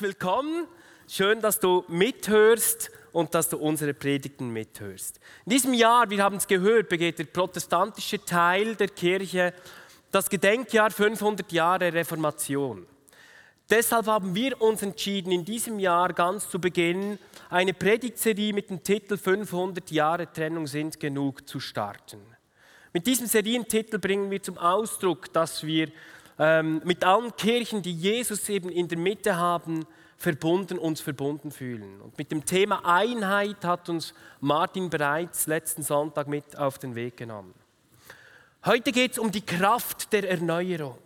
Herzlich willkommen. Schön, dass du mithörst und dass du unsere Predigten mithörst. In diesem Jahr, wir haben es gehört, begeht der protestantische Teil der Kirche das Gedenkjahr 500 Jahre Reformation. Deshalb haben wir uns entschieden, in diesem Jahr ganz zu Beginn eine Predigtserie mit dem Titel 500 Jahre Trennung sind genug zu starten. Mit diesem Serientitel bringen wir zum Ausdruck, dass wir ähm, mit allen Kirchen, die Jesus eben in der Mitte haben, verbunden uns verbunden fühlen. Und mit dem Thema Einheit hat uns Martin bereits letzten Sonntag mit auf den Weg genommen. Heute geht es um die Kraft der Erneuerung.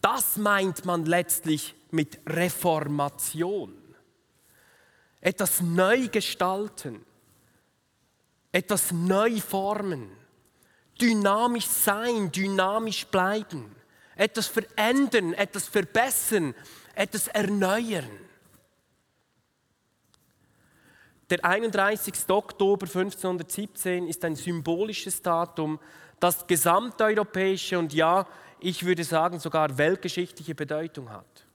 Das meint man letztlich mit Reformation. Etwas neu gestalten, etwas neu formen, dynamisch sein, dynamisch bleiben, etwas verändern, etwas verbessern, etwas erneuern. Der 31. Oktober 1517 ist ein symbolisches Datum, das gesamteuropäische und ja, ich würde sagen, sogar weltgeschichtliche Bedeutung hat.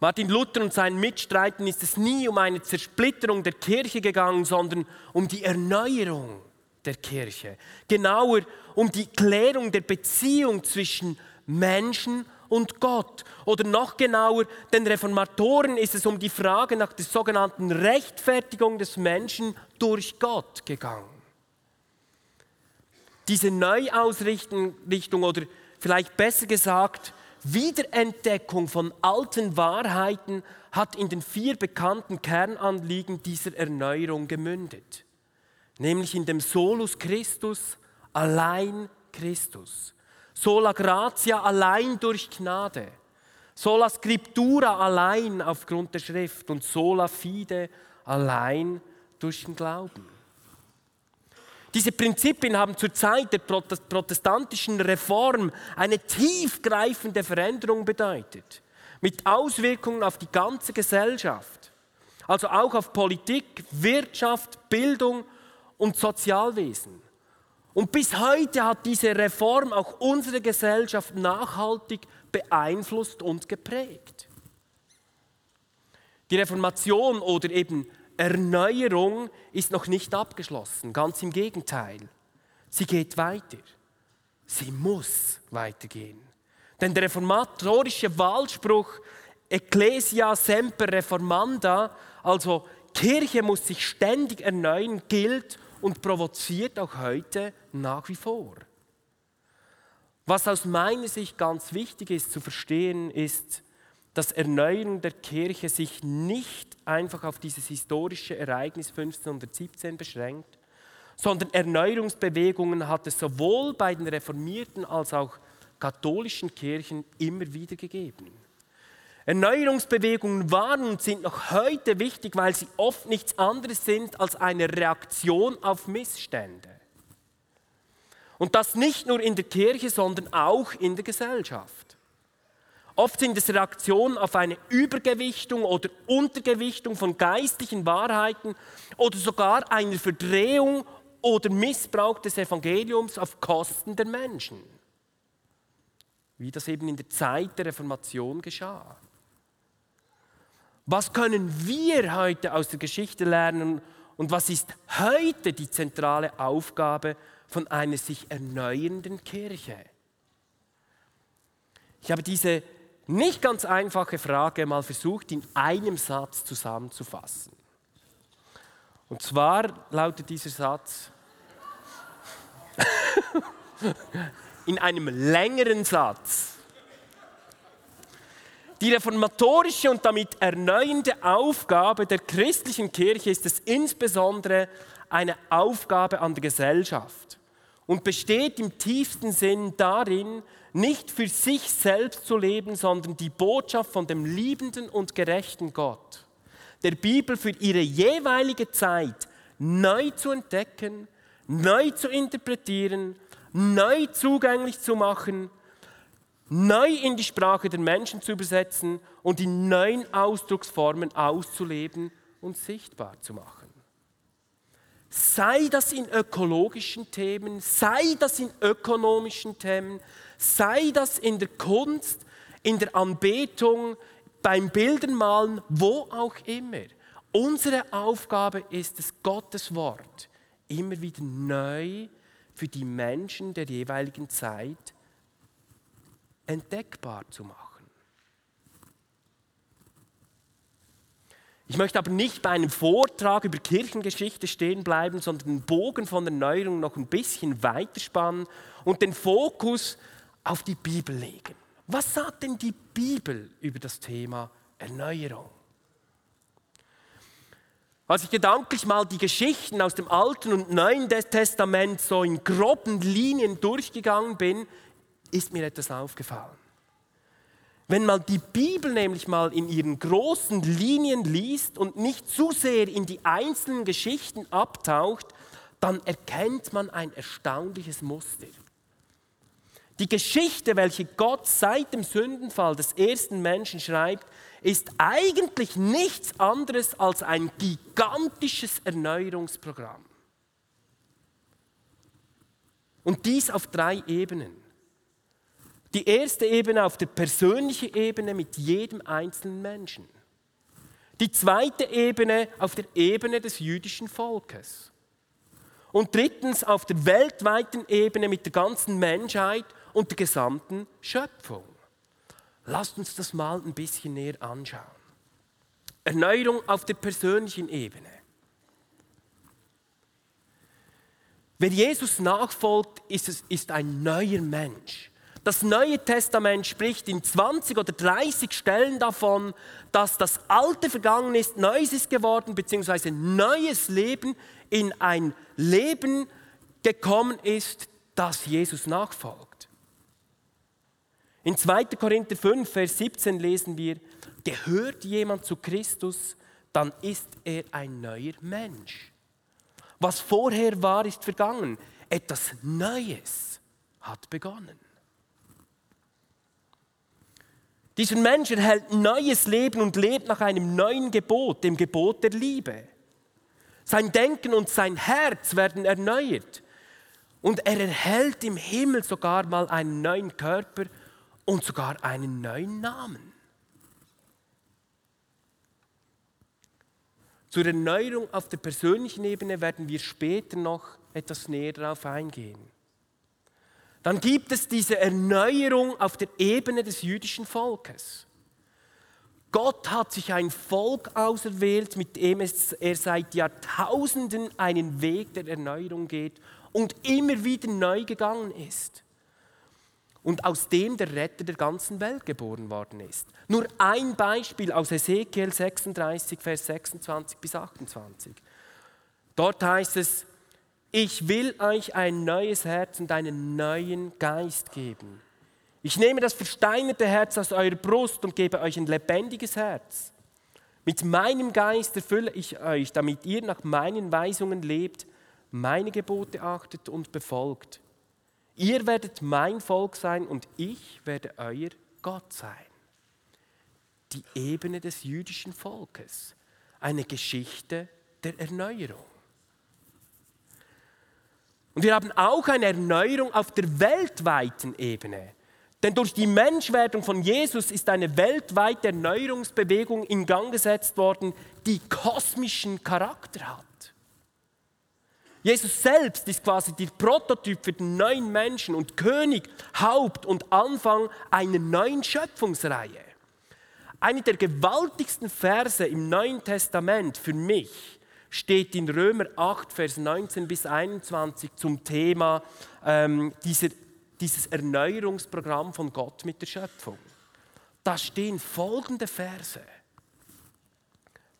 Martin Luther und seinen Mitstreitern ist es nie um eine Zersplitterung der Kirche gegangen, sondern um die Erneuerung der Kirche. Genauer um die Klärung der Beziehung zwischen Menschen und Gott. Oder noch genauer, den Reformatoren ist es um die Frage nach der sogenannten Rechtfertigung des Menschen durch Gott gegangen. Diese Neuausrichtung oder vielleicht besser gesagt Wiederentdeckung von alten Wahrheiten hat in den vier bekannten Kernanliegen dieser Erneuerung gemündet. Nämlich in dem Solus Christus, allein Christus. Sola gratia, allein durch Gnade. Sola scriptura, allein aufgrund der Schrift. Und sola fide, allein durch den Glauben. Diese Prinzipien haben zur Zeit der protestantischen Reform eine tiefgreifende Veränderung bedeutet, mit Auswirkungen auf die ganze Gesellschaft, also auch auf Politik, Wirtschaft, Bildung und Sozialwesen. Und bis heute hat diese Reform auch unsere Gesellschaft nachhaltig beeinflusst und geprägt. Die Reformation oder eben Erneuerung ist noch nicht abgeschlossen, ganz im Gegenteil. Sie geht weiter. Sie muss weitergehen. Denn der reformatorische Wahlspruch Ecclesia semper reformanda, also Kirche muss sich ständig erneuern, gilt und provoziert auch heute nach wie vor. Was aus meiner Sicht ganz wichtig ist zu verstehen, ist, dass Erneuerung der Kirche sich nicht einfach auf dieses historische Ereignis 1517 beschränkt, sondern Erneuerungsbewegungen hat es sowohl bei den reformierten als auch katholischen Kirchen immer wieder gegeben. Erneuerungsbewegungen waren und sind noch heute wichtig, weil sie oft nichts anderes sind als eine Reaktion auf Missstände. Und das nicht nur in der Kirche, sondern auch in der Gesellschaft. Oft sind es Reaktionen auf eine Übergewichtung oder Untergewichtung von geistlichen Wahrheiten oder sogar eine Verdrehung oder Missbrauch des Evangeliums auf Kosten der Menschen. Wie das eben in der Zeit der Reformation geschah. Was können wir heute aus der Geschichte lernen und was ist heute die zentrale Aufgabe von einer sich erneuernden Kirche? Ich habe diese nicht ganz einfache Frage mal versucht in einem Satz zusammenzufassen. Und zwar lautet dieser Satz in einem längeren Satz. Die reformatorische und damit erneuernde Aufgabe der christlichen Kirche ist es insbesondere eine Aufgabe an der Gesellschaft und besteht im tiefsten Sinn darin, nicht für sich selbst zu leben, sondern die Botschaft von dem liebenden und gerechten Gott, der Bibel für ihre jeweilige Zeit neu zu entdecken, neu zu interpretieren, neu zugänglich zu machen, neu in die Sprache der Menschen zu übersetzen und in neuen Ausdrucksformen auszuleben und sichtbar zu machen. Sei das in ökologischen Themen, sei das in ökonomischen Themen, sei das in der Kunst, in der Anbetung, beim Bildermalen, wo auch immer. Unsere Aufgabe ist es, Gottes Wort immer wieder neu für die Menschen der jeweiligen Zeit entdeckbar zu machen. Ich möchte aber nicht bei einem Vortrag über Kirchengeschichte stehen bleiben, sondern den Bogen von Erneuerung noch ein bisschen weiterspannen und den Fokus auf die Bibel legen. Was sagt denn die Bibel über das Thema Erneuerung? Als ich gedanklich mal die Geschichten aus dem Alten und Neuen Testament so in groben Linien durchgegangen bin, ist mir etwas aufgefallen. Wenn man die Bibel nämlich mal in ihren großen Linien liest und nicht zu sehr in die einzelnen Geschichten abtaucht, dann erkennt man ein erstaunliches Muster. Die Geschichte, welche Gott seit dem Sündenfall des ersten Menschen schreibt, ist eigentlich nichts anderes als ein gigantisches Erneuerungsprogramm. Und dies auf drei Ebenen. Die erste Ebene auf der persönlichen Ebene mit jedem einzelnen Menschen. Die zweite Ebene auf der Ebene des jüdischen Volkes. Und drittens auf der weltweiten Ebene mit der ganzen Menschheit und der gesamten Schöpfung. Lasst uns das mal ein bisschen näher anschauen. Erneuerung auf der persönlichen Ebene. Wer Jesus nachfolgt, ist, ist ein neuer Mensch. Das Neue Testament spricht in 20 oder 30 Stellen davon, dass das Alte vergangen ist, Neues ist geworden, beziehungsweise neues Leben in ein Leben gekommen ist, das Jesus nachfolgt. In 2. Korinther 5, Vers 17 lesen wir, gehört jemand zu Christus, dann ist er ein neuer Mensch. Was vorher war, ist vergangen. Etwas Neues hat begonnen. Dieser Mensch erhält neues Leben und lebt nach einem neuen Gebot, dem Gebot der Liebe. Sein Denken und sein Herz werden erneuert. Und er erhält im Himmel sogar mal einen neuen Körper und sogar einen neuen Namen. Zur Erneuerung auf der persönlichen Ebene werden wir später noch etwas näher darauf eingehen. Dann gibt es diese Erneuerung auf der Ebene des jüdischen Volkes. Gott hat sich ein Volk auserwählt, mit dem er seit Jahrtausenden einen Weg der Erneuerung geht und immer wieder neu gegangen ist. Und aus dem der Retter der ganzen Welt geboren worden ist. Nur ein Beispiel aus Ezekiel 36, Vers 26 bis 28. Dort heißt es, ich will euch ein neues Herz und einen neuen Geist geben. Ich nehme das versteinerte Herz aus eurer Brust und gebe euch ein lebendiges Herz. Mit meinem Geist erfülle ich euch, damit ihr nach meinen Weisungen lebt, meine Gebote achtet und befolgt. Ihr werdet mein Volk sein und ich werde euer Gott sein. Die Ebene des jüdischen Volkes, eine Geschichte der Erneuerung. Und wir haben auch eine Erneuerung auf der weltweiten Ebene. Denn durch die Menschwerdung von Jesus ist eine weltweite Erneuerungsbewegung in Gang gesetzt worden, die kosmischen Charakter hat. Jesus selbst ist quasi der Prototyp für den neuen Menschen und König, Haupt und Anfang einer neuen Schöpfungsreihe. Eine der gewaltigsten Verse im Neuen Testament für mich steht in Römer 8, Vers 19 bis 21 zum Thema ähm, dieser, dieses Erneuerungsprogramm von Gott mit der Schöpfung. Da stehen folgende Verse.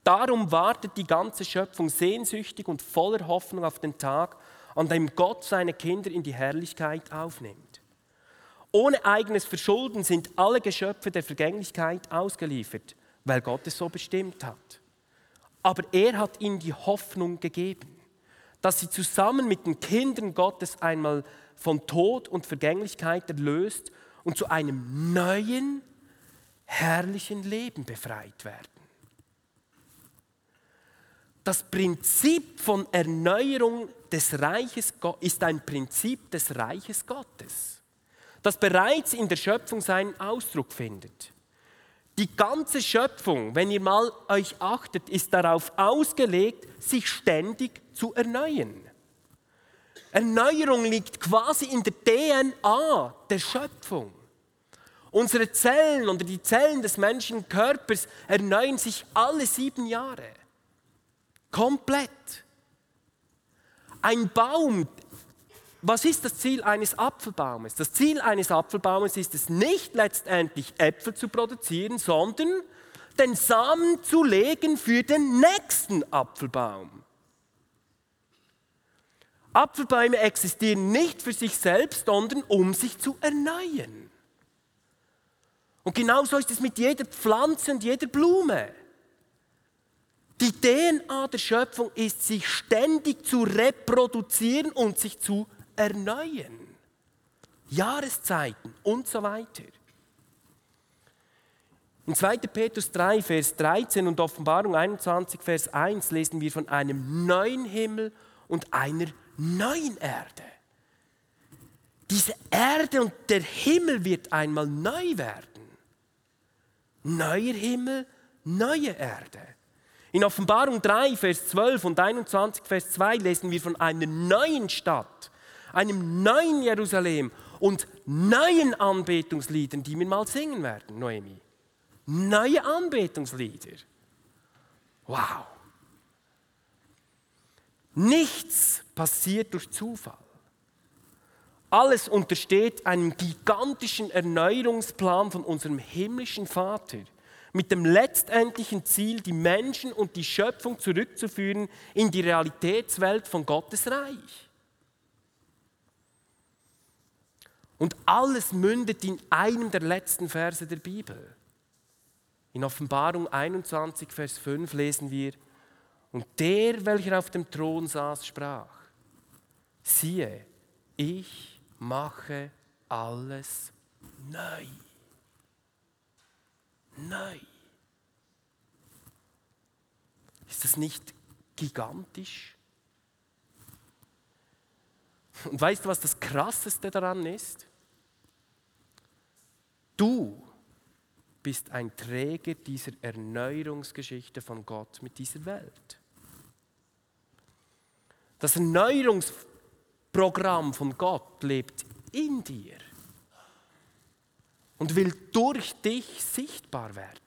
Darum wartet die ganze Schöpfung sehnsüchtig und voller Hoffnung auf den Tag, an dem Gott seine Kinder in die Herrlichkeit aufnimmt. Ohne eigenes Verschulden sind alle Geschöpfe der Vergänglichkeit ausgeliefert, weil Gott es so bestimmt hat. Aber er hat ihnen die Hoffnung gegeben, dass sie zusammen mit den Kindern Gottes einmal von Tod und Vergänglichkeit erlöst und zu einem neuen, herrlichen Leben befreit werden. Das Prinzip von Erneuerung des Reiches ist ein Prinzip des Reiches Gottes, das bereits in der Schöpfung seinen Ausdruck findet. Die ganze Schöpfung, wenn ihr mal euch achtet, ist darauf ausgelegt, sich ständig zu erneuern. Erneuerung liegt quasi in der DNA der Schöpfung. Unsere Zellen oder die Zellen des menschlichen Körpers erneuern sich alle sieben Jahre. Komplett. Ein Baum, was ist das Ziel eines Apfelbaumes? Das Ziel eines Apfelbaumes ist es nicht letztendlich Äpfel zu produzieren, sondern den Samen zu legen für den nächsten Apfelbaum. Apfelbäume existieren nicht für sich selbst, sondern um sich zu erneuern. Und genauso ist es mit jeder Pflanze und jeder Blume. Die DNA der Schöpfung ist, sich ständig zu reproduzieren und sich zu erneuern. Jahreszeiten und so weiter. In 2. Petrus 3, Vers 13 und Offenbarung 21, Vers 1 lesen wir von einem neuen Himmel und einer neuen Erde. Diese Erde und der Himmel wird einmal neu werden. Neuer Himmel, neue Erde. In Offenbarung 3, Vers 12 und 21, Vers 2 lesen wir von einer neuen Stadt, einem neuen Jerusalem und neuen Anbetungsliedern, die wir mal singen werden, Noemi. Neue Anbetungslieder. Wow. Nichts passiert durch Zufall. Alles untersteht einem gigantischen Erneuerungsplan von unserem himmlischen Vater mit dem letztendlichen Ziel, die Menschen und die Schöpfung zurückzuführen in die Realitätswelt von Gottes Reich. Und alles mündet in einem der letzten Verse der Bibel. In Offenbarung 21, Vers 5 lesen wir, und der, welcher auf dem Thron saß, sprach, siehe, ich mache alles neu neu. Ist das nicht gigantisch? Und weißt du, was das Krasseste daran ist? Du bist ein Träger dieser Erneuerungsgeschichte von Gott mit dieser Welt. Das Erneuerungsprogramm von Gott lebt in dir und will durch dich sichtbar werden.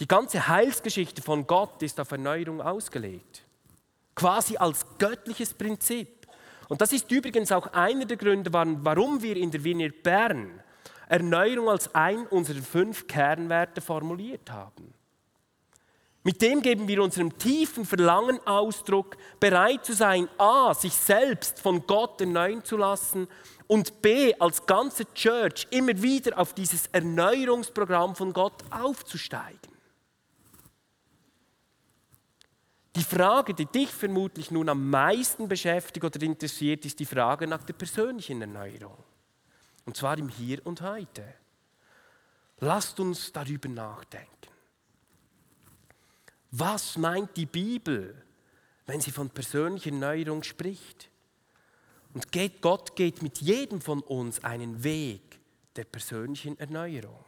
Die ganze Heilsgeschichte von Gott ist auf Erneuerung ausgelegt, quasi als göttliches Prinzip. Und das ist übrigens auch einer der Gründe, warum wir in der Wiener Bern Erneuerung als ein unserer fünf Kernwerte formuliert haben. Mit dem geben wir unserem tiefen Verlangen Ausdruck, bereit zu sein, a, sich selbst von Gott erneuern zu lassen und b, als ganze Church immer wieder auf dieses Erneuerungsprogramm von Gott aufzusteigen. Die Frage, die dich vermutlich nun am meisten beschäftigt oder interessiert, ist die Frage nach der persönlichen Erneuerung. Und zwar im Hier und Heute. Lasst uns darüber nachdenken. Was meint die Bibel, wenn sie von persönlicher Erneuerung spricht? Und geht, Gott geht mit jedem von uns einen Weg der persönlichen Erneuerung.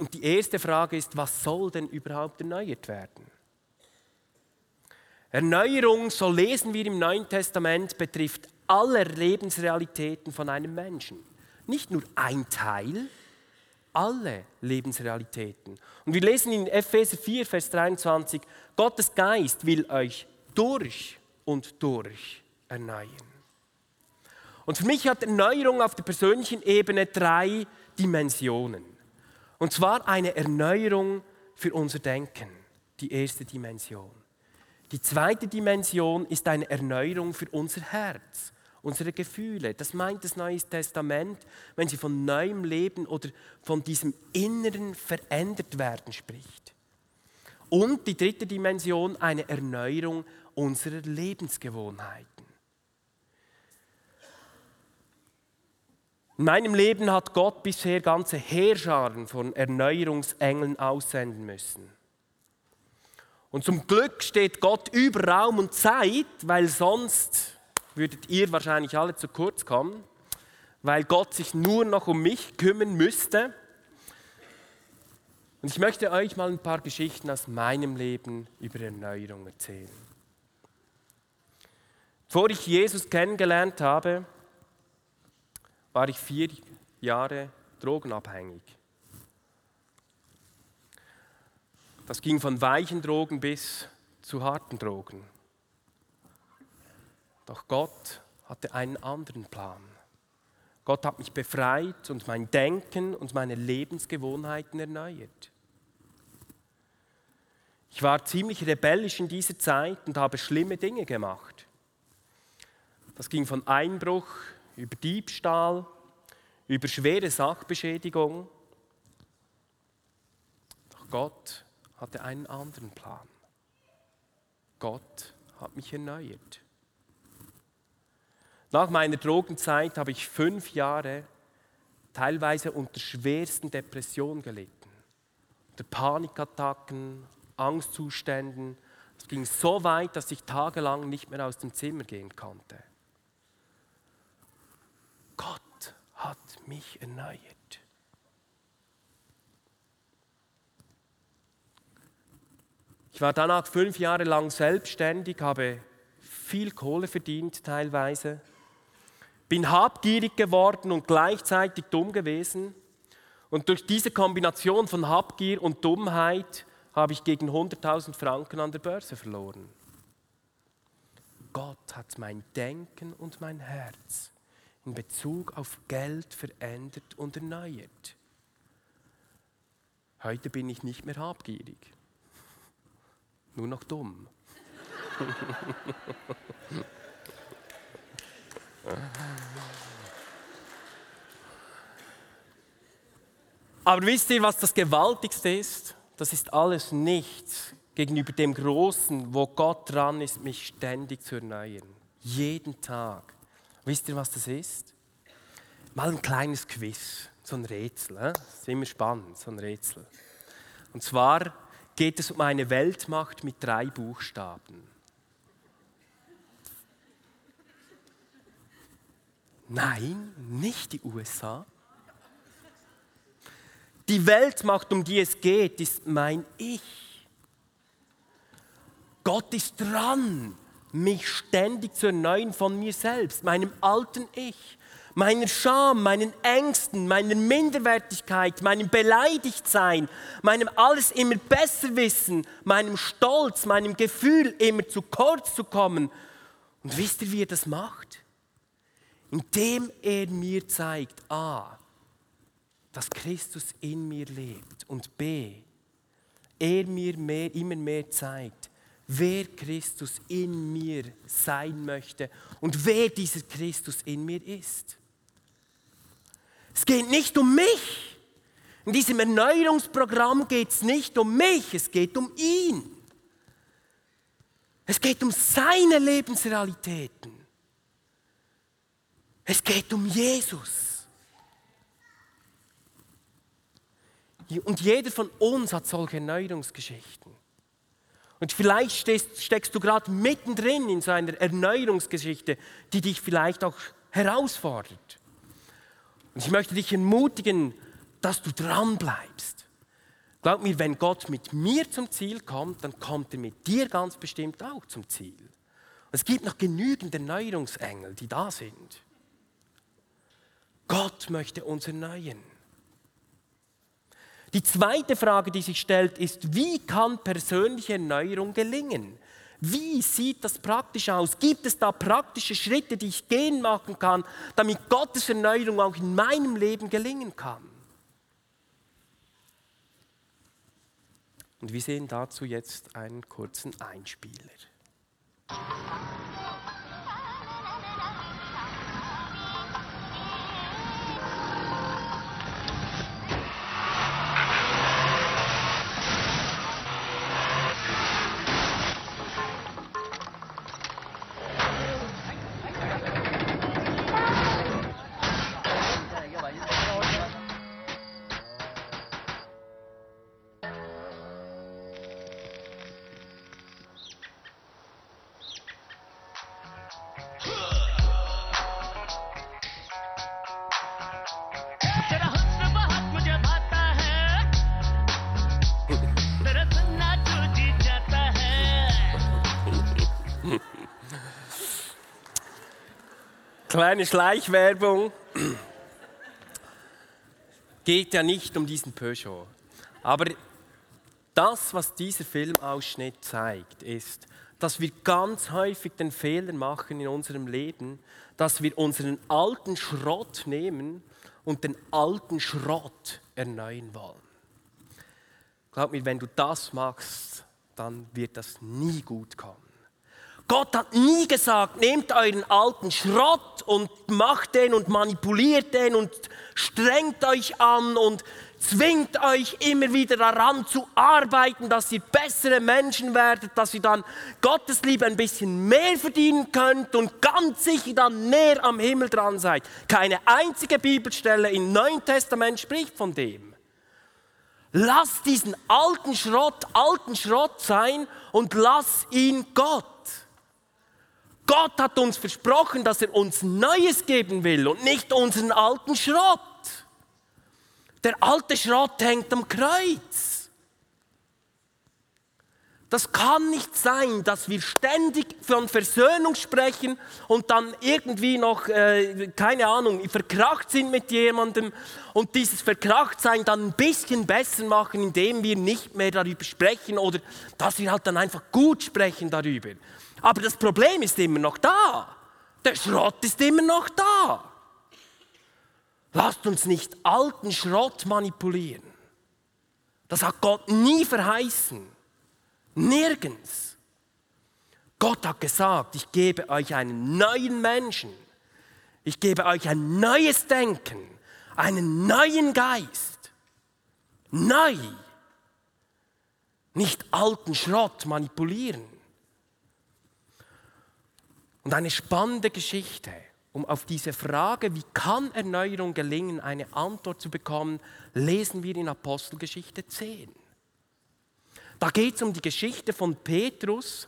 Und die erste Frage ist, was soll denn überhaupt erneuert werden? Erneuerung, so lesen wir im Neuen Testament, betrifft alle Lebensrealitäten von einem Menschen. Nicht nur ein Teil, alle Lebensrealitäten. Und wir lesen in Epheser 4, Vers 23, Gottes Geist will euch durch und durch erneuern. Und für mich hat Erneuerung auf der persönlichen Ebene drei Dimensionen. Und zwar eine Erneuerung für unser Denken. die erste Dimension. Die zweite Dimension ist eine Erneuerung für unser Herz, unsere Gefühle. Das meint das Neue Testament, wenn sie von neuem Leben oder von diesem inneren verändert werden spricht. Und die dritte Dimension, eine Erneuerung unserer Lebensgewohnheiten. In meinem Leben hat Gott bisher ganze Heerscharen von Erneuerungsengeln aussenden müssen. Und zum Glück steht Gott über Raum und Zeit, weil sonst würdet ihr wahrscheinlich alle zu kurz kommen, weil Gott sich nur noch um mich kümmern müsste. Und ich möchte euch mal ein paar Geschichten aus meinem Leben über Erneuerung erzählen. Bevor ich Jesus kennengelernt habe, war ich vier Jahre drogenabhängig. Das ging von weichen Drogen bis zu harten Drogen. Doch Gott hatte einen anderen Plan. Gott hat mich befreit und mein Denken und meine Lebensgewohnheiten erneuert. Ich war ziemlich rebellisch in dieser Zeit und habe schlimme Dinge gemacht. Das ging von Einbruch über Diebstahl, über schwere Sachbeschädigung. Doch Gott hatte einen anderen Plan. Gott hat mich erneuert. Nach meiner Drogenzeit habe ich fünf Jahre teilweise unter schwersten Depressionen gelitten. Unter Panikattacken, Angstzuständen. Es ging so weit, dass ich tagelang nicht mehr aus dem Zimmer gehen konnte. Gott hat mich erneuert. Ich war danach fünf Jahre lang selbstständig, habe viel Kohle verdient teilweise, bin habgierig geworden und gleichzeitig dumm gewesen. Und durch diese Kombination von Habgier und Dummheit habe ich gegen 100.000 Franken an der Börse verloren. Gott hat mein Denken und mein Herz in Bezug auf Geld verändert und erneuert. Heute bin ich nicht mehr habgierig nur noch dumm. Aber wisst ihr, was das Gewaltigste ist? Das ist alles nichts gegenüber dem Großen, wo Gott dran ist, mich ständig zu erneuern. Jeden Tag. Wisst ihr, was das ist? Mal ein kleines Quiz, so ein Rätsel. Das ist immer spannend, so ein Rätsel. Und zwar, geht es um eine Weltmacht mit drei Buchstaben. Nein, nicht die USA. Die Weltmacht, um die es geht, ist mein Ich. Gott ist dran, mich ständig zu erneuern von mir selbst, meinem alten Ich meiner Scham, meinen Ängsten, meiner Minderwertigkeit, meinem Beleidigtsein, meinem alles immer besser wissen, meinem Stolz, meinem Gefühl immer zu kurz zu kommen. Und wisst ihr, wie er das macht? Indem er mir zeigt, a, dass Christus in mir lebt und b, er mir mehr, immer mehr zeigt, wer Christus in mir sein möchte und wer dieser Christus in mir ist. Es geht nicht um mich. In diesem Erneuerungsprogramm geht es nicht um mich, es geht um ihn. Es geht um seine Lebensrealitäten. Es geht um Jesus. Und jeder von uns hat solche Erneuerungsgeschichten. Und vielleicht stehst, steckst du gerade mittendrin in so einer Erneuerungsgeschichte, die dich vielleicht auch herausfordert. Und ich möchte dich ermutigen, dass du dran bleibst. Glaub mir, wenn Gott mit mir zum Ziel kommt, dann kommt er mit dir ganz bestimmt auch zum Ziel. Und es gibt noch genügend Erneuerungsengel, die da sind. Gott möchte uns erneuern. Die zweite Frage, die sich stellt, ist, wie kann persönliche Erneuerung gelingen? Wie sieht das praktisch aus? Gibt es da praktische Schritte, die ich gehen machen kann, damit Gottes Erneuerung auch in meinem Leben gelingen kann? Und wir sehen dazu jetzt einen kurzen Einspieler. Kleine Schleichwerbung. Geht ja nicht um diesen Peugeot. Aber das, was dieser Filmausschnitt zeigt, ist, dass wir ganz häufig den Fehler machen in unserem Leben, dass wir unseren alten Schrott nehmen und den alten Schrott erneuern wollen. Glaub mir, wenn du das machst, dann wird das nie gut kommen. Gott hat nie gesagt, nehmt euren alten Schrott und macht den und manipuliert den und strengt euch an und zwingt euch immer wieder daran zu arbeiten, dass ihr bessere Menschen werdet, dass ihr dann Gottes Liebe ein bisschen mehr verdienen könnt und ganz sicher dann näher am Himmel dran seid. Keine einzige Bibelstelle im Neuen Testament spricht von dem. Lass diesen alten Schrott alten Schrott sein und lass ihn Gott. Gott hat uns versprochen, dass er uns Neues geben will und nicht unseren alten Schrott. Der alte Schrott hängt am Kreuz. Das kann nicht sein, dass wir ständig von Versöhnung sprechen und dann irgendwie noch, äh, keine Ahnung, verkracht sind mit jemandem und dieses Verkrachtsein dann ein bisschen besser machen, indem wir nicht mehr darüber sprechen oder dass wir halt dann einfach gut sprechen darüber. Aber das Problem ist immer noch da. Der Schrott ist immer noch da. Lasst uns nicht alten Schrott manipulieren. Das hat Gott nie verheißen. Nirgends. Gott hat gesagt, ich gebe euch einen neuen Menschen. Ich gebe euch ein neues Denken, einen neuen Geist. Neu. Nicht alten Schrott manipulieren. Und eine spannende Geschichte, um auf diese Frage, wie kann Erneuerung gelingen, eine Antwort zu bekommen, lesen wir in Apostelgeschichte 10. Da geht es um die Geschichte von Petrus,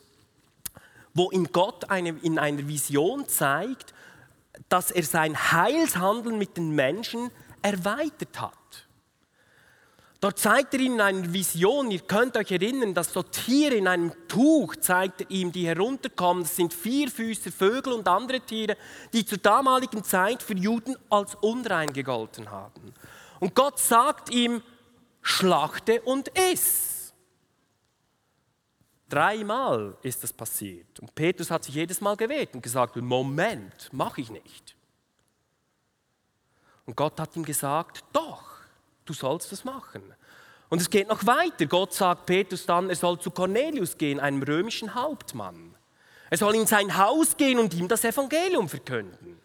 wo ihm Gott eine, in einer Vision zeigt, dass er sein Heilshandeln mit den Menschen erweitert hat. Dort zeigt er ihm in einer Vision, ihr könnt euch erinnern, dass so Tiere in einem Tuch zeigt er ihm, die herunterkommen. Das sind Vierfüßer, Vögel und andere Tiere, die zur damaligen Zeit für Juden als unrein gegolten haben. Und Gott sagt ihm, schlachte und iss. Dreimal ist das passiert. Und Petrus hat sich jedes Mal gewehrt und gesagt, Moment, mache ich nicht. Und Gott hat ihm gesagt, doch, du sollst das machen. Und es geht noch weiter. Gott sagt Petrus dann, er soll zu Cornelius gehen, einem römischen Hauptmann. Er soll in sein Haus gehen und ihm das Evangelium verkünden.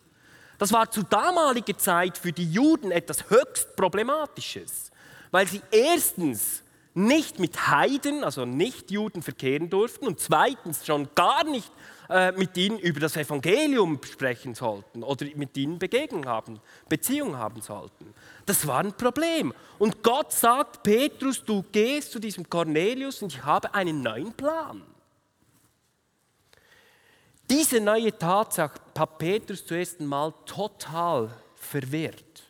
Das war zu damaliger Zeit für die Juden etwas höchst Problematisches, weil sie erstens nicht mit Heiden, also nicht Juden verkehren durften und zweitens schon gar nicht äh, mit ihnen über das Evangelium sprechen sollten oder mit ihnen Begegnung haben, Beziehung haben sollten. Das war ein Problem. Und Gott sagt, Petrus, du gehst zu diesem Cornelius und ich habe einen neuen Plan. Diese neue Tatsache hat Petrus zuerst einmal total verwirrt,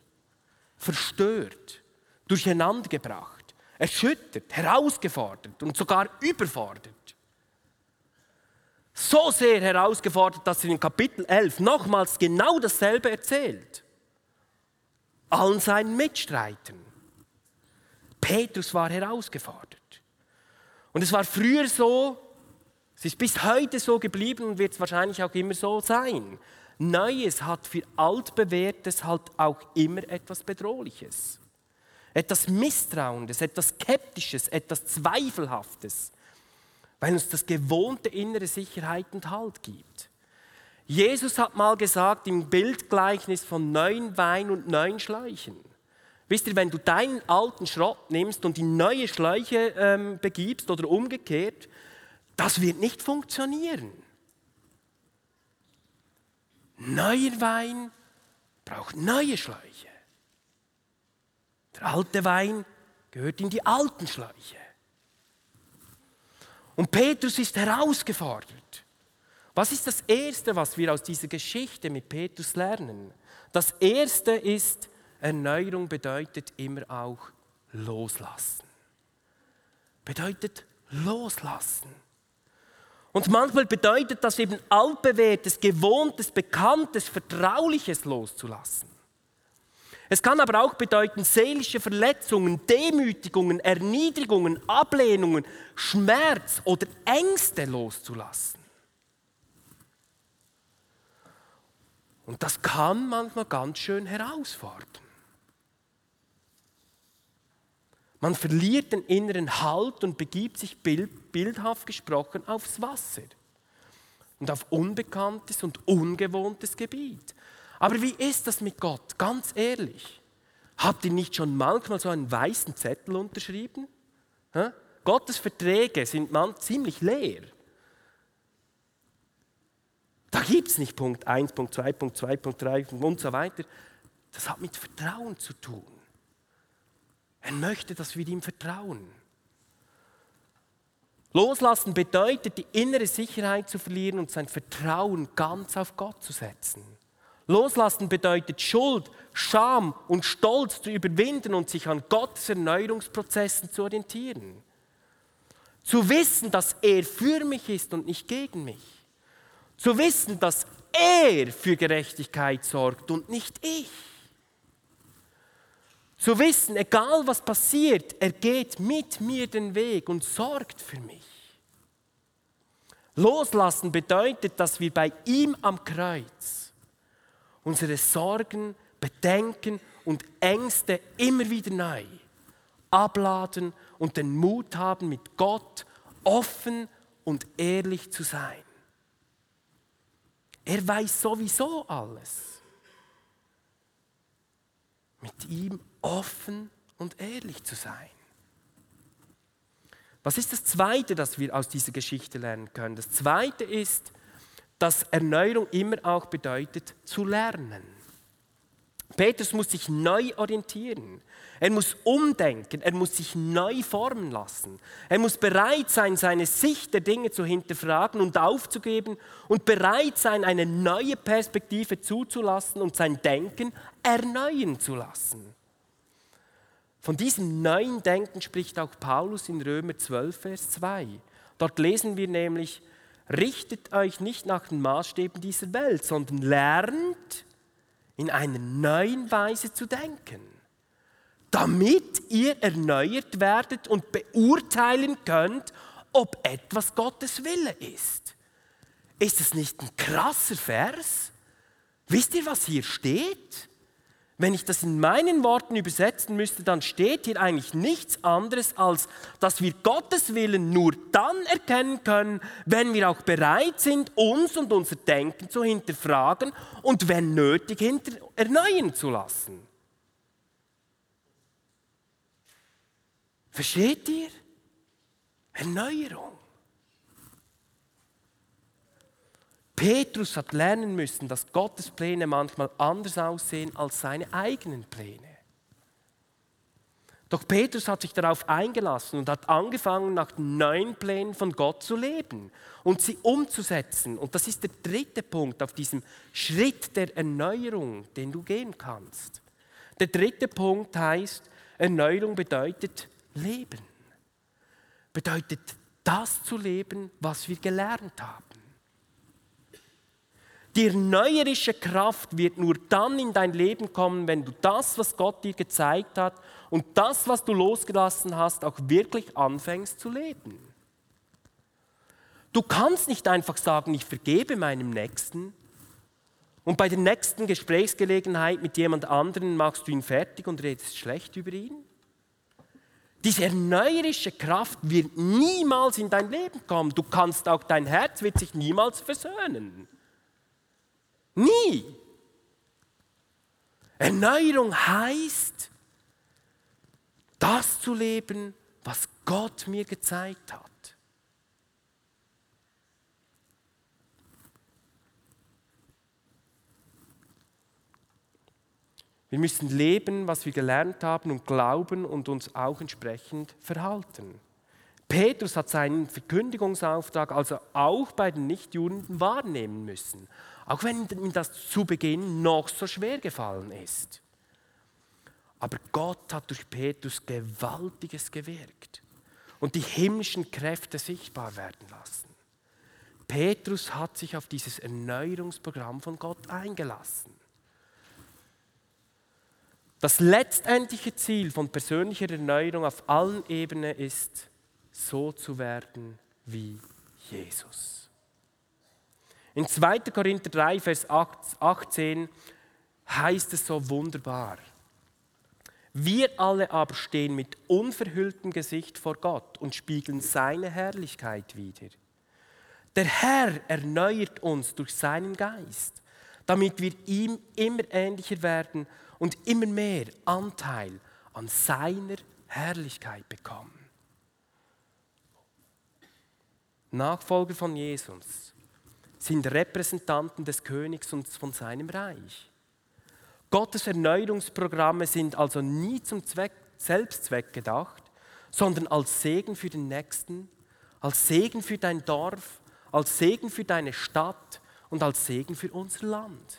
verstört, durcheinandergebracht erschüttert, herausgefordert und sogar überfordert. So sehr herausgefordert, dass er in Kapitel 11 nochmals genau dasselbe erzählt. Allen seinen Mitstreitern. Petrus war herausgefordert. Und es war früher so, es ist bis heute so geblieben und wird es wahrscheinlich auch immer so sein. Neues hat für altbewährtes halt auch immer etwas Bedrohliches. etwas Misstrauendes, etwas Skeptisches, etwas Zweifelhaftes, weil uns das gewohnte innere Sicherheit und Halt gibt. Jesus hat mal gesagt im Bildgleichnis von neun Wein und neun Schläuchen. Wisst ihr, wenn du deinen alten Schrott nimmst und in neue Schläuche ähm, begibst oder umgekehrt, das wird nicht funktionieren. Neuer Wein braucht neue Schläuche. Der alte Wein gehört in die alten Schläuche. Und Petrus ist herausgefordert. Was ist das Erste, was wir aus dieser Geschichte mit Petrus lernen? Das Erste ist, Erneuerung bedeutet immer auch loslassen. Bedeutet loslassen. Und manchmal bedeutet das eben altbewährtes, gewohntes, bekanntes, vertrauliches loszulassen. Es kann aber auch bedeuten, seelische Verletzungen, Demütigungen, Erniedrigungen, Ablehnungen, Schmerz oder Ängste loszulassen. Und das kann manchmal ganz schön herausfordern. Man verliert den inneren Halt und begibt sich bild, bildhaft gesprochen aufs Wasser und auf unbekanntes und ungewohntes Gebiet. Aber wie ist das mit Gott? Ganz ehrlich. Habt ihr nicht schon manchmal so einen weißen Zettel unterschrieben? Hä? Gottes Verträge sind man ziemlich leer. Da gibt es nicht Punkt 1, Punkt 2, Punkt 2, Punkt 3 und so weiter. Das hat mit Vertrauen zu tun. Er möchte, dass wir ihm vertrauen. Loslassen bedeutet, die innere Sicherheit zu verlieren und sein Vertrauen ganz auf Gott zu setzen. Loslassen bedeutet Schuld, Scham und Stolz zu überwinden und sich an Gottes Erneuerungsprozessen zu orientieren. Zu wissen, dass er für mich ist und nicht gegen mich. Zu wissen, dass er für Gerechtigkeit sorgt und nicht ich. Zu wissen, egal was passiert, er geht mit mir den Weg und sorgt für mich. Loslassen bedeutet, dass wir bei ihm am Kreuz unsere Sorgen, Bedenken und Ängste immer wieder neu abladen und den Mut haben, mit Gott offen und ehrlich zu sein. Er weiß sowieso alles. Mit ihm offen und ehrlich zu sein. Was ist das Zweite, das wir aus dieser Geschichte lernen können? Das Zweite ist, dass Erneuerung immer auch bedeutet, zu lernen. Petrus muss sich neu orientieren. Er muss umdenken, er muss sich neu formen lassen. Er muss bereit sein, seine Sicht der Dinge zu hinterfragen und aufzugeben und bereit sein, eine neue Perspektive zuzulassen und sein Denken erneuern zu lassen. Von diesem neuen Denken spricht auch Paulus in Römer 12, Vers 2. Dort lesen wir nämlich, richtet euch nicht nach den Maßstäben dieser Welt, sondern lernt in einer neuen Weise zu denken, damit ihr erneuert werdet und beurteilen könnt, ob etwas Gottes Wille ist. Ist es nicht ein krasser Vers? Wisst ihr, was hier steht? Wenn ich das in meinen Worten übersetzen müsste, dann steht hier eigentlich nichts anderes, als dass wir Gottes Willen nur dann erkennen können, wenn wir auch bereit sind, uns und unser Denken zu hinterfragen und wenn nötig erneuern zu lassen. Versteht ihr? Erneuerung. Petrus hat lernen müssen, dass Gottes Pläne manchmal anders aussehen als seine eigenen Pläne. Doch Petrus hat sich darauf eingelassen und hat angefangen, nach neuen Plänen von Gott zu leben und sie umzusetzen. Und das ist der dritte Punkt auf diesem Schritt der Erneuerung, den du gehen kannst. Der dritte Punkt heißt, Erneuerung bedeutet Leben. Bedeutet das zu leben, was wir gelernt haben. Die erneuerische Kraft wird nur dann in dein Leben kommen, wenn du das, was Gott dir gezeigt hat und das, was du losgelassen hast, auch wirklich anfängst zu leben. Du kannst nicht einfach sagen, ich vergebe meinem Nächsten und bei der nächsten Gesprächsgelegenheit mit jemand anderem machst du ihn fertig und redest schlecht über ihn. Diese erneuerische Kraft wird niemals in dein Leben kommen. Du kannst auch, dein Herz wird sich niemals versöhnen. Nie. Erneuerung heißt, das zu leben, was Gott mir gezeigt hat. Wir müssen leben, was wir gelernt haben und glauben und uns auch entsprechend verhalten. Petrus hat seinen Verkündigungsauftrag also auch bei den Nichtjuden wahrnehmen müssen, auch wenn ihm das zu Beginn noch so schwer gefallen ist. Aber Gott hat durch Petrus Gewaltiges gewirkt und die himmlischen Kräfte sichtbar werden lassen. Petrus hat sich auf dieses Erneuerungsprogramm von Gott eingelassen. Das letztendliche Ziel von persönlicher Erneuerung auf allen Ebenen ist, so zu werden wie Jesus. In 2. Korinther 3, Vers 18 heißt es so wunderbar. Wir alle aber stehen mit unverhülltem Gesicht vor Gott und spiegeln seine Herrlichkeit wider. Der Herr erneuert uns durch seinen Geist, damit wir ihm immer ähnlicher werden und immer mehr Anteil an seiner Herrlichkeit bekommen. Nachfolger von Jesus sind Repräsentanten des Königs und von seinem Reich. Gottes Erneuerungsprogramme sind also nie zum Zweck, Selbstzweck gedacht, sondern als Segen für den Nächsten, als Segen für dein Dorf, als Segen für deine Stadt und als Segen für unser Land.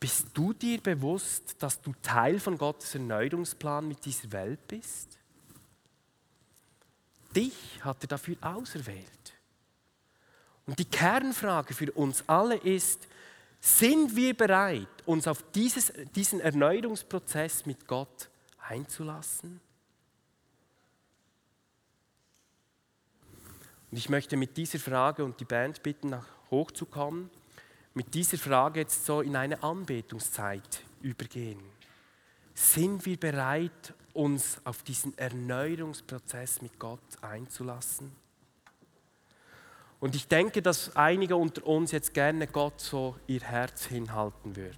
Bist du dir bewusst, dass du Teil von Gottes Erneuerungsplan mit dieser Welt bist? Dich hat er dafür auserwählt. Und die Kernfrage für uns alle ist, sind wir bereit, uns auf dieses, diesen Erneuerungsprozess mit Gott einzulassen? Und ich möchte mit dieser Frage und die Band bitten, nach hochzukommen mit dieser Frage jetzt so in eine Anbetungszeit übergehen. Sind wir bereit, uns auf diesen Erneuerungsprozess mit Gott einzulassen? Und ich denke, dass einige unter uns jetzt gerne Gott so ihr Herz hinhalten würden.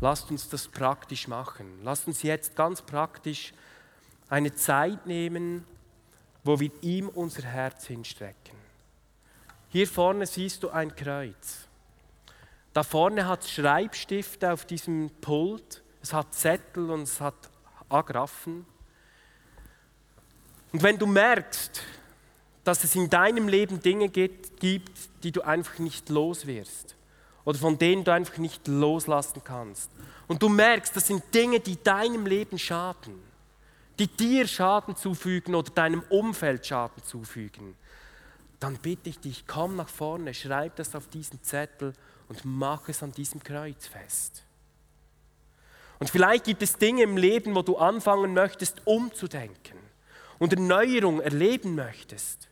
Lasst uns das praktisch machen. Lasst uns jetzt ganz praktisch eine Zeit nehmen, wo wir ihm unser Herz hinstrecken. Hier vorne siehst du ein Kreuz. Da vorne hat es Schreibstifte auf diesem Pult, es hat Zettel und es hat Agraffen. Und wenn du merkst, dass es in deinem Leben Dinge gibt, die du einfach nicht los wirst oder von denen du einfach nicht loslassen kannst, und du merkst, das sind Dinge, die deinem Leben schaden, die dir Schaden zufügen oder deinem Umfeld Schaden zufügen, dann bitte ich dich, komm nach vorne, schreib das auf diesen Zettel und mach es an diesem Kreuz fest. Und vielleicht gibt es Dinge im Leben, wo du anfangen möchtest, umzudenken und Erneuerung erleben möchtest.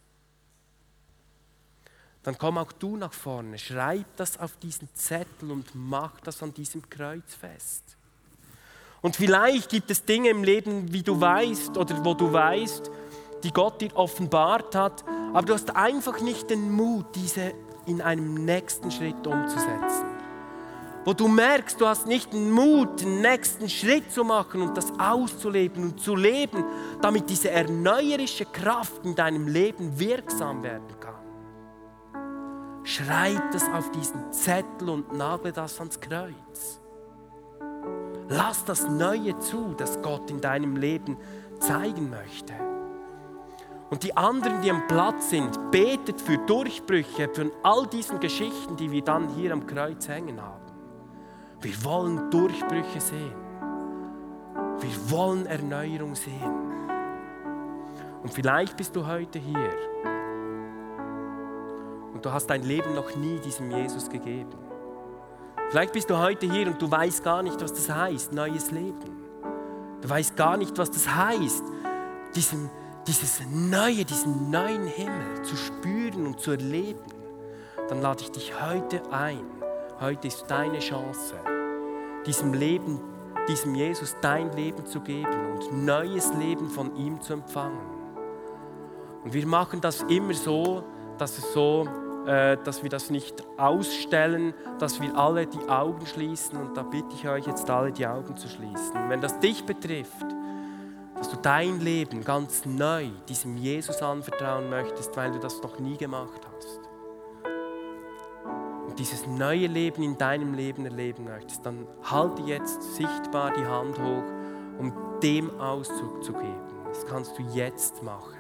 Dann komm auch du nach vorne, schreib das auf diesen Zettel und mach das an diesem Kreuz fest. Und vielleicht gibt es Dinge im Leben, wie du weißt oder wo du weißt, die Gott dir offenbart hat, aber du hast einfach nicht den Mut, diese in einem nächsten Schritt umzusetzen. Wo du merkst, du hast nicht den Mut, den nächsten Schritt zu machen und das auszuleben und zu leben, damit diese erneuerische Kraft in deinem Leben wirksam werden kann. Schreib das auf diesen Zettel und nagle das ans Kreuz. Lass das Neue zu, das Gott in deinem Leben zeigen möchte. Und die anderen, die am Platz sind, betet für Durchbrüche von all diesen Geschichten, die wir dann hier am Kreuz hängen haben. Wir wollen Durchbrüche sehen. Wir wollen Erneuerung sehen. Und vielleicht bist du heute hier und du hast dein Leben noch nie diesem Jesus gegeben. Vielleicht bist du heute hier und du weißt gar nicht, was das heißt, neues Leben. Du weißt gar nicht, was das heißt, diesem dieses Neue, diesen neuen Himmel zu spüren und zu erleben, dann lade ich dich heute ein. Heute ist deine Chance, diesem Leben, diesem Jesus dein Leben zu geben und neues Leben von ihm zu empfangen. Und wir machen das immer so, dass, es so, äh, dass wir das nicht ausstellen, dass wir alle die Augen schließen. Und da bitte ich euch jetzt alle die Augen zu schließen. Wenn das dich betrifft, dass du dein Leben ganz neu diesem Jesus anvertrauen möchtest, weil du das noch nie gemacht hast. Dieses neue Leben in deinem Leben erleben möchtest, dann halte jetzt sichtbar die Hand hoch, um dem Ausdruck zu geben. Das kannst du jetzt machen.